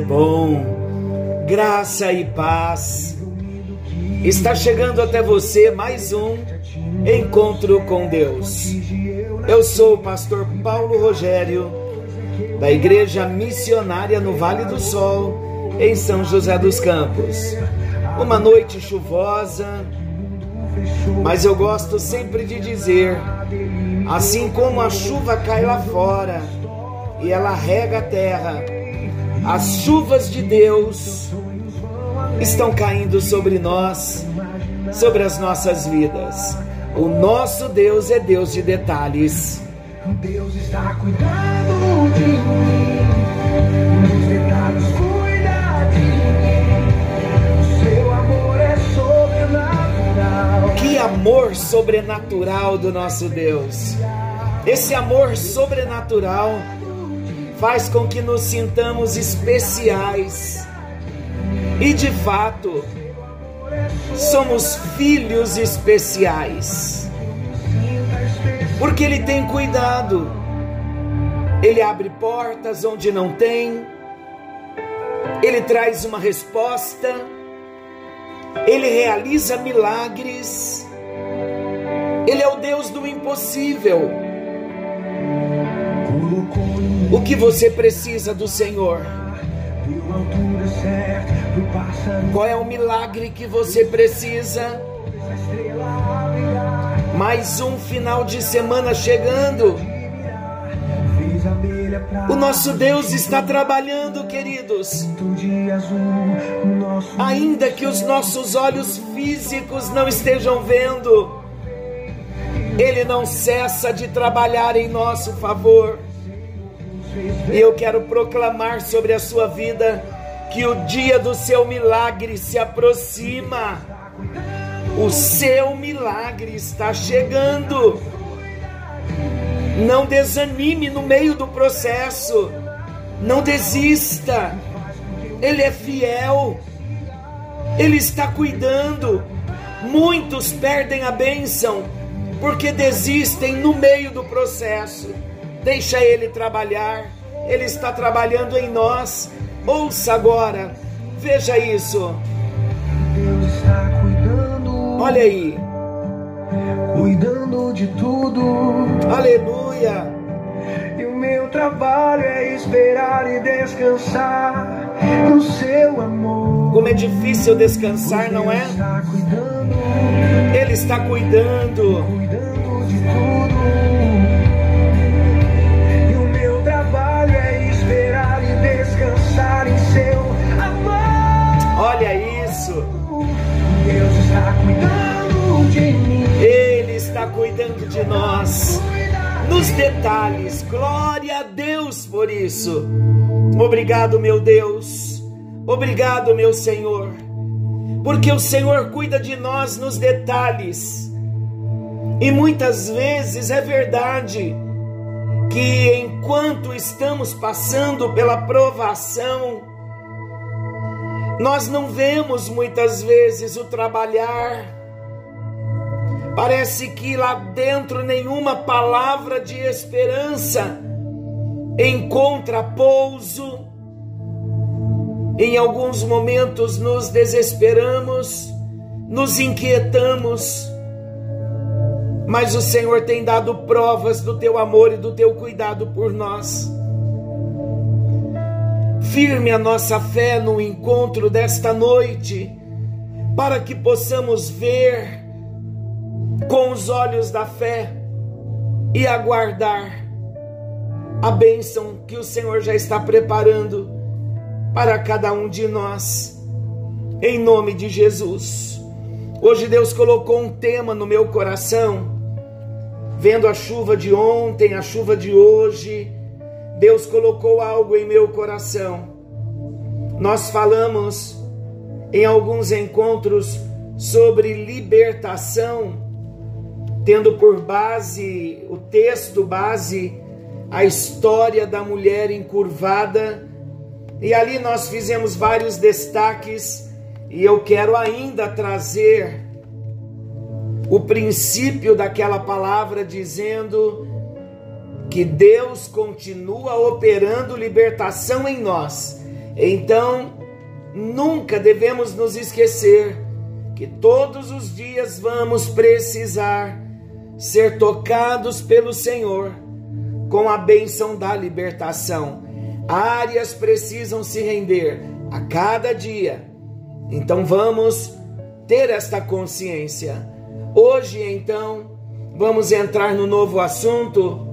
bom. Graça e paz. Está chegando até você mais um encontro com Deus. Eu sou o pastor Paulo Rogério, da Igreja Missionária no Vale do Sol, em São José dos Campos. Uma noite chuvosa, mas eu gosto sempre de dizer: assim como a chuva cai lá fora e ela rega a terra, as chuvas de Deus estão caindo sobre nós, sobre as nossas vidas. O nosso Deus é Deus de detalhes. Deus está cuidando de mim. Nos detalhes cuida de mim. Seu amor é sobrenatural. Que amor sobrenatural do nosso Deus. Esse amor sobrenatural faz com que nos sintamos especiais. E de fato, somos filhos especiais. Porque Ele tem cuidado, Ele abre portas onde não tem, Ele traz uma resposta, Ele realiza milagres, Ele é o Deus do impossível. O que você precisa do Senhor? Qual é o milagre que você precisa? Mais um final de semana chegando. O nosso Deus está trabalhando, queridos. Ainda que os nossos olhos físicos não estejam vendo, Ele não cessa de trabalhar em nosso favor. E eu quero proclamar sobre a sua vida que o dia do seu milagre se aproxima. O seu milagre está chegando. Não desanime no meio do processo. Não desista. Ele é fiel. Ele está cuidando. Muitos perdem a bênção porque desistem no meio do processo. Deixa ele trabalhar. Ele está trabalhando em nós. Ouça agora. Veja isso. Deus está cuidando. Olha aí. Cuidando de tudo. Aleluia. E o meu trabalho é esperar e descansar no seu amor. Como é difícil descansar, não é? Deus está cuidando. Ele está cuidando. Cuidando de tudo. Cuidando de nós. Nos detalhes. Glória a Deus por isso. Obrigado, meu Deus. Obrigado, meu Senhor. Porque o Senhor cuida de nós nos detalhes. E muitas vezes é verdade que enquanto estamos passando pela provação, nós não vemos muitas vezes o trabalhar. Parece que lá dentro nenhuma palavra de esperança encontra pouso. Em alguns momentos nos desesperamos, nos inquietamos, mas o Senhor tem dado provas do teu amor e do teu cuidado por nós. Firme a nossa fé no encontro desta noite, para que possamos ver com os olhos da fé e aguardar a bênção que o Senhor já está preparando para cada um de nós, em nome de Jesus. Hoje Deus colocou um tema no meu coração, vendo a chuva de ontem, a chuva de hoje, Deus colocou algo em meu coração. Nós falamos em alguns encontros sobre libertação tendo por base o texto base a história da mulher encurvada. E ali nós fizemos vários destaques e eu quero ainda trazer o princípio daquela palavra dizendo que Deus continua operando libertação em nós. Então, nunca devemos nos esquecer que todos os dias vamos precisar ser tocados pelo Senhor com a bênção da libertação. Áreas precisam se render a cada dia. Então vamos ter esta consciência. Hoje, então, vamos entrar no novo assunto,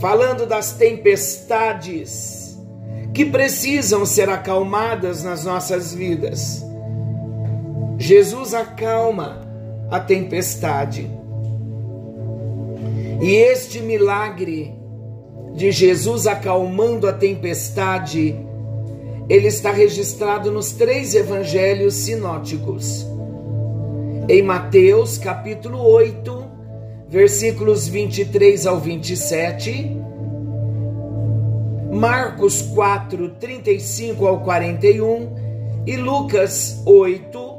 falando das tempestades que precisam ser acalmadas nas nossas vidas. Jesus acalma a tempestade. E este milagre de Jesus acalmando a tempestade, ele está registrado nos três evangelhos sinóticos. Em Mateus, capítulo 8, versículos 23 ao 27, Marcos 4, 35 ao 41 e Lucas 8,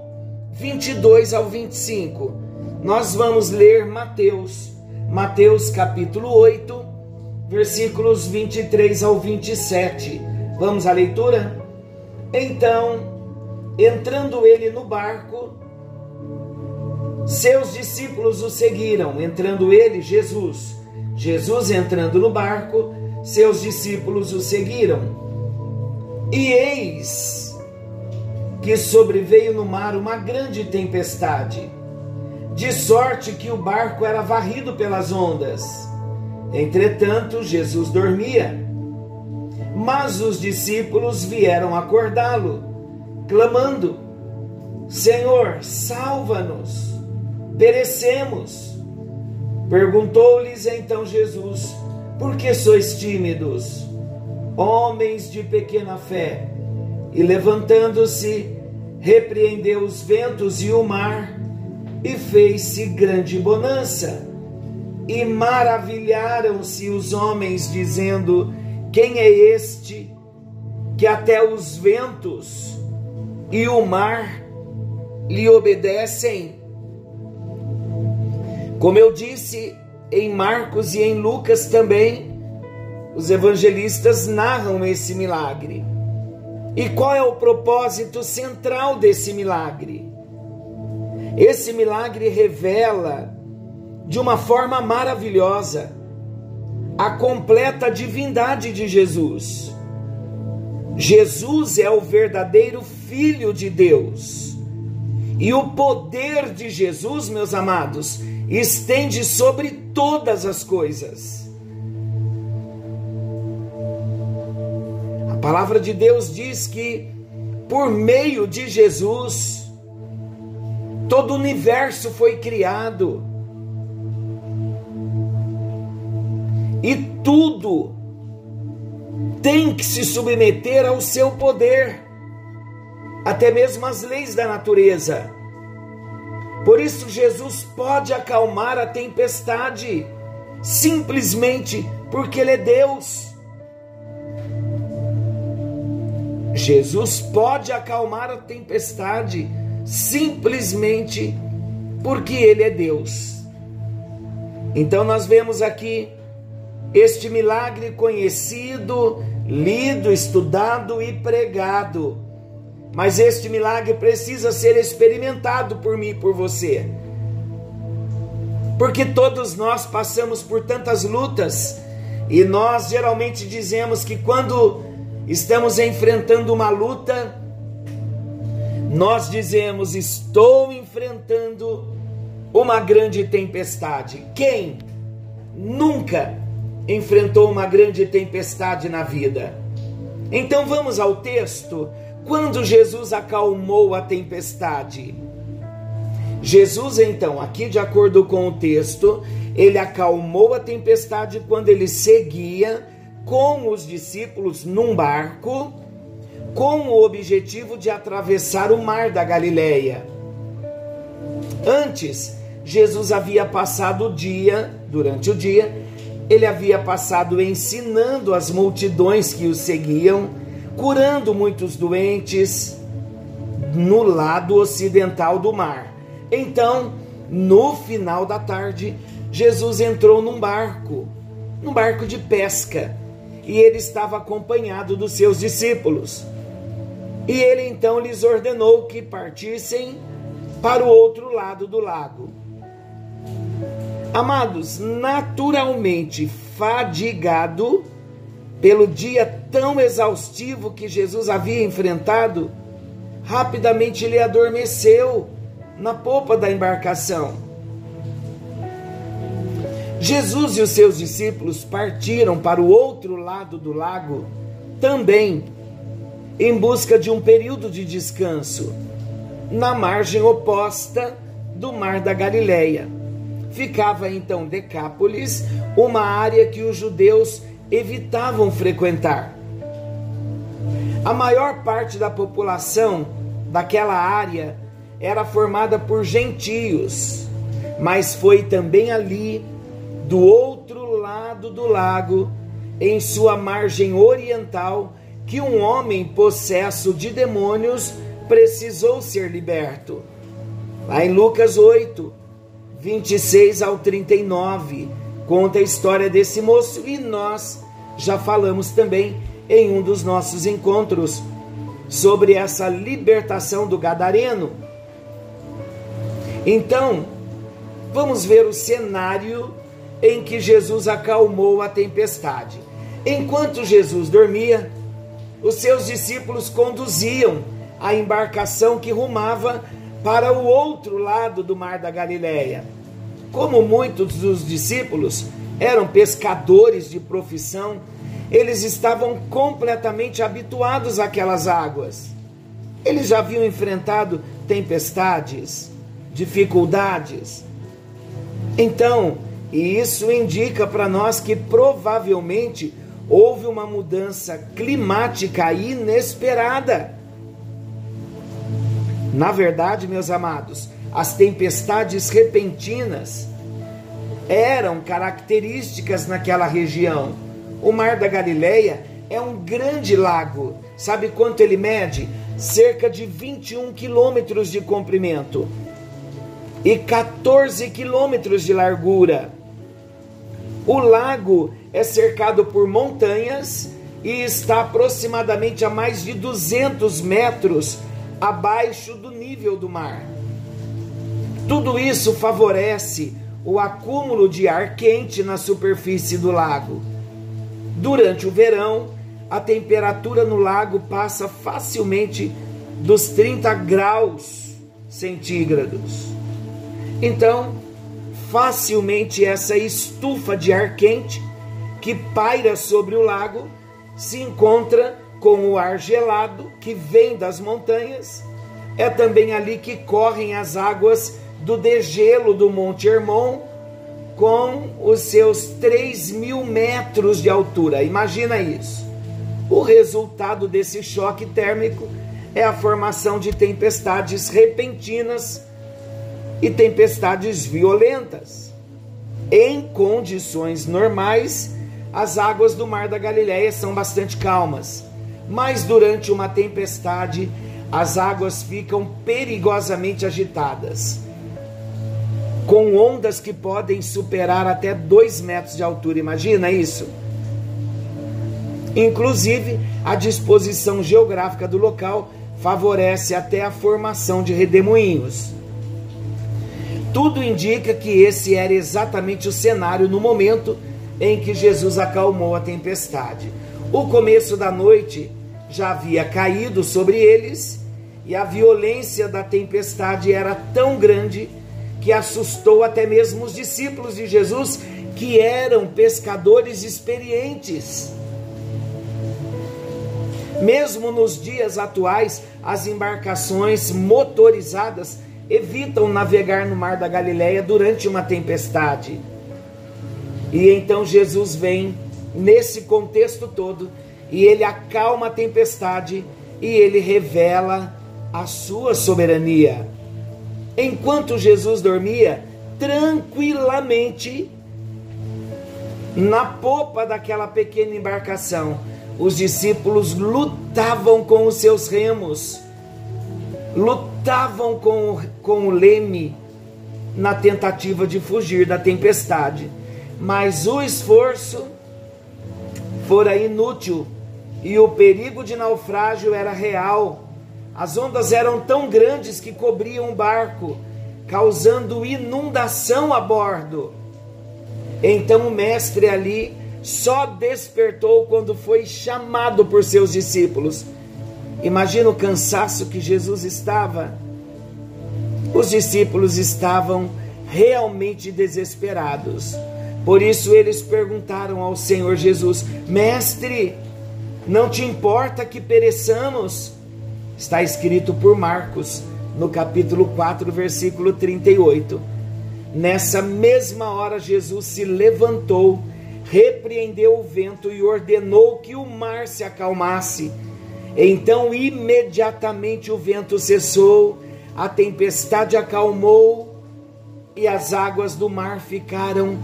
22 ao 25. Nós vamos ler Mateus, Mateus capítulo 8, versículos 23 ao 27. Vamos à leitura? Então, entrando ele no barco, seus discípulos o seguiram, entrando ele, Jesus. Jesus entrando no barco, seus discípulos o seguiram. E eis que sobreveio no mar uma grande tempestade, de sorte que o barco era varrido pelas ondas Entretanto, Jesus dormia. Mas os discípulos vieram acordá-lo, clamando: Senhor, salva-nos, perecemos. Perguntou-lhes então Jesus: Por que sois tímidos, homens de pequena fé? E levantando-se, repreendeu os ventos e o mar, e fez-se grande bonança e maravilharam-se os homens, dizendo: Quem é este que até os ventos e o mar lhe obedecem? Como eu disse em Marcos e em Lucas também, os evangelistas narram esse milagre. E qual é o propósito central desse milagre? Esse milagre revela de uma forma maravilhosa a completa divindade de Jesus. Jesus é o verdadeiro Filho de Deus. E o poder de Jesus, meus amados, estende sobre todas as coisas. A palavra de Deus diz que, por meio de Jesus, todo o universo foi criado. e tudo tem que se submeter ao seu poder, até mesmo as leis da natureza. Por isso, Jesus pode acalmar a tempestade, simplesmente porque Ele é Deus. Jesus pode acalmar a tempestade, simplesmente porque Ele é Deus. Então, nós vemos aqui este milagre conhecido, lido, estudado e pregado. Mas este milagre precisa ser experimentado por mim e por você. Porque todos nós passamos por tantas lutas e nós geralmente dizemos que quando estamos enfrentando uma luta, nós dizemos: Estou enfrentando uma grande tempestade. Quem nunca enfrentou uma grande tempestade na vida. Então vamos ao texto. Quando Jesus acalmou a tempestade. Jesus, então, aqui de acordo com o texto, ele acalmou a tempestade quando ele seguia com os discípulos num barco, com o objetivo de atravessar o mar da Galileia. Antes, Jesus havia passado o dia, durante o dia, ele havia passado ensinando as multidões que o seguiam, curando muitos doentes no lado ocidental do mar. Então, no final da tarde, Jesus entrou num barco, num barco de pesca, e ele estava acompanhado dos seus discípulos. E ele então lhes ordenou que partissem para o outro lado do lago. Amados, naturalmente fadigado pelo dia tão exaustivo que Jesus havia enfrentado, rapidamente ele adormeceu na popa da embarcação. Jesus e os seus discípulos partiram para o outro lado do lago também em busca de um período de descanso na margem oposta do Mar da Galileia. Ficava então Decápolis, uma área que os judeus evitavam frequentar. A maior parte da população daquela área era formada por gentios, mas foi também ali, do outro lado do lago, em sua margem oriental, que um homem possesso de demônios precisou ser liberto. Lá em Lucas 8, 26 ao 39, conta a história desse moço e nós já falamos também em um dos nossos encontros sobre essa libertação do gadareno. Então, vamos ver o cenário em que Jesus acalmou a tempestade. Enquanto Jesus dormia, os seus discípulos conduziam a embarcação que rumava para o outro lado do mar da Galileia. Como muitos dos discípulos eram pescadores de profissão, eles estavam completamente habituados àquelas águas. Eles já haviam enfrentado tempestades, dificuldades. Então, isso indica para nós que provavelmente houve uma mudança climática inesperada. Na verdade, meus amados, as tempestades repentinas eram características naquela região. O Mar da Galileia é um grande lago. Sabe quanto ele mede? Cerca de 21 quilômetros de comprimento e 14 quilômetros de largura. O lago é cercado por montanhas e está aproximadamente a mais de 200 metros abaixo do nível do mar. Tudo isso favorece o acúmulo de ar quente na superfície do lago. Durante o verão, a temperatura no lago passa facilmente dos 30 graus centígrados. Então, facilmente essa estufa de ar quente que paira sobre o lago se encontra com o ar gelado que vem das montanhas. É também ali que correm as águas do degelo do Monte Hermon, com os seus 3 mil metros de altura. Imagina isso. O resultado desse choque térmico é a formação de tempestades repentinas e tempestades violentas. Em condições normais, as águas do Mar da Galileia são bastante calmas, mas durante uma tempestade, as águas ficam perigosamente agitadas, com ondas que podem superar até 2 metros de altura. Imagina isso? Inclusive, a disposição geográfica do local favorece até a formação de redemoinhos. Tudo indica que esse era exatamente o cenário no momento em que Jesus acalmou a tempestade. O começo da noite já havia caído sobre eles e a violência da tempestade era tão grande que assustou até mesmo os discípulos de Jesus, que eram pescadores experientes. Mesmo nos dias atuais, as embarcações motorizadas evitam navegar no mar da Galileia durante uma tempestade. E então Jesus vem nesse contexto todo e ele acalma a tempestade e ele revela a sua soberania. Enquanto Jesus dormia, tranquilamente na popa daquela pequena embarcação. Os discípulos lutavam com os seus remos, lutavam com, com o leme na tentativa de fugir da tempestade, mas o esforço fora inútil e o perigo de naufrágio era real. As ondas eram tão grandes que cobriam o barco, causando inundação a bordo. Então o mestre ali só despertou quando foi chamado por seus discípulos. Imagina o cansaço que Jesus estava. Os discípulos estavam realmente desesperados. Por isso eles perguntaram ao Senhor Jesus: Mestre, não te importa que pereçamos? Está escrito por Marcos, no capítulo 4, versículo 38. Nessa mesma hora, Jesus se levantou, repreendeu o vento e ordenou que o mar se acalmasse. Então, imediatamente, o vento cessou, a tempestade acalmou e as águas do mar ficaram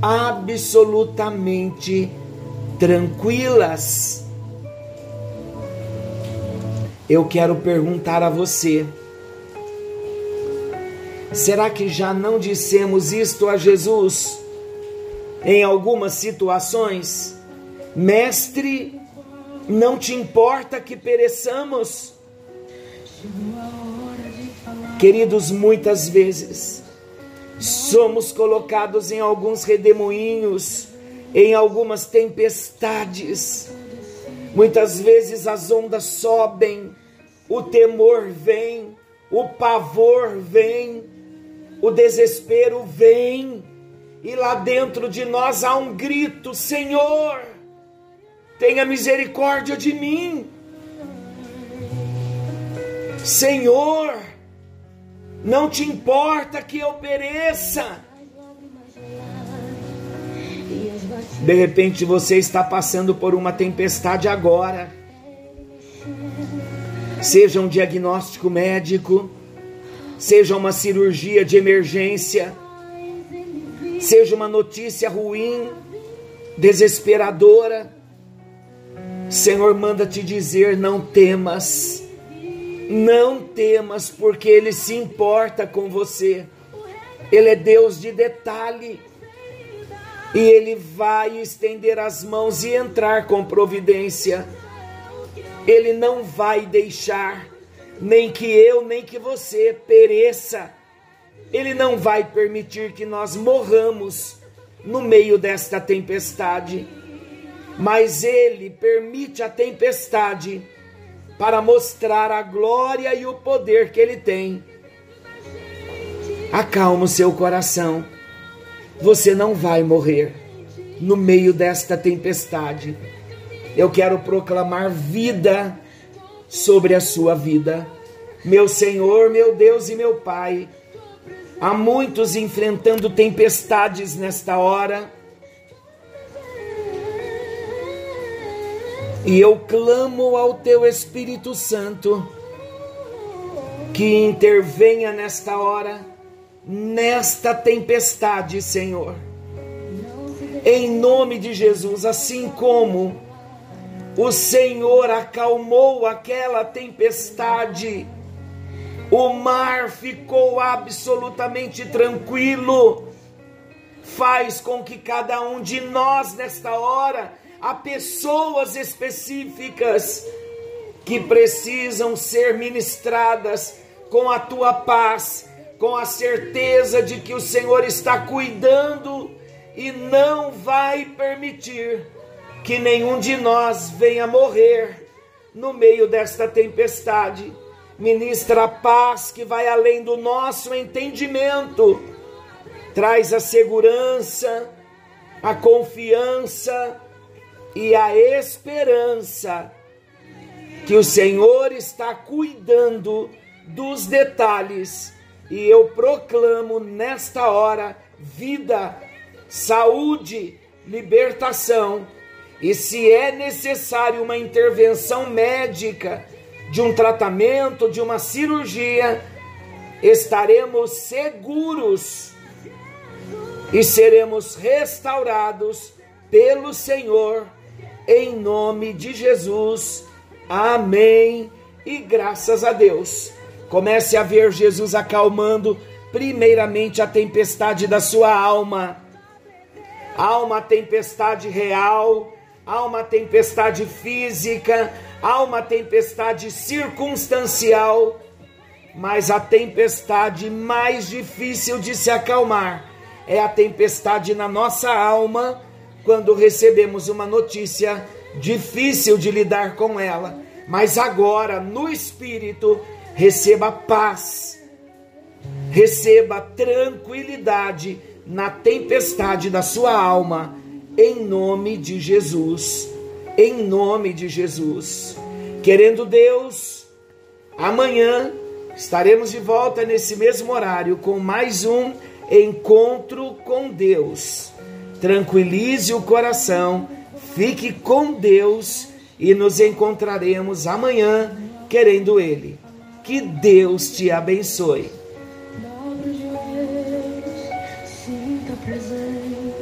absolutamente tranquilas. Eu quero perguntar a você Será que já não dissemos isto a Jesus em algumas situações? Mestre, não te importa que pereçamos? Queridos, muitas vezes somos colocados em alguns redemoinhos, em algumas tempestades. Muitas vezes as ondas sobem, o temor vem, o pavor vem, o desespero vem e lá dentro de nós há um grito: Senhor, tenha misericórdia de mim. Senhor, não te importa que eu pereça. De repente você está passando por uma tempestade agora. Seja um diagnóstico médico, seja uma cirurgia de emergência, seja uma notícia ruim, desesperadora, Senhor manda te dizer: não temas, não temas, porque Ele se importa com você, Ele é Deus de detalhe, e Ele vai estender as mãos e entrar com providência, Ele não vai deixar nem que eu, nem que você pereça. Ele não vai permitir que nós morramos no meio desta tempestade, mas ele permite a tempestade para mostrar a glória e o poder que ele tem. Acalma o seu coração. Você não vai morrer no meio desta tempestade. Eu quero proclamar vida sobre a sua vida. Meu Senhor, meu Deus e meu Pai, há muitos enfrentando tempestades nesta hora. E eu clamo ao Teu Espírito Santo que intervenha nesta hora, nesta tempestade, Senhor. Em nome de Jesus, assim como o Senhor acalmou aquela tempestade. O mar ficou absolutamente tranquilo. Faz com que cada um de nós, nesta hora, há pessoas específicas que precisam ser ministradas com a tua paz, com a certeza de que o Senhor está cuidando e não vai permitir que nenhum de nós venha morrer no meio desta tempestade. Ministra a paz que vai além do nosso entendimento, traz a segurança, a confiança e a esperança que o Senhor está cuidando dos detalhes. E eu proclamo nesta hora vida, saúde, libertação e se é necessário uma intervenção médica, de um tratamento, de uma cirurgia, estaremos seguros e seremos restaurados pelo Senhor, em nome de Jesus. Amém. E graças a Deus. Comece a ver Jesus acalmando, primeiramente, a tempestade da sua alma. Há uma tempestade real, há uma tempestade física, há uma tempestade circunstancial, mas a tempestade mais difícil de se acalmar é a tempestade na nossa alma quando recebemos uma notícia difícil de lidar com ela. Mas agora, no espírito, receba paz, receba tranquilidade na tempestade da sua alma, em nome de Jesus. Em nome de Jesus. Querendo Deus, amanhã estaremos de volta nesse mesmo horário com mais um encontro com Deus. Tranquilize o coração, fique com Deus e nos encontraremos amanhã, querendo Ele. Que Deus te abençoe.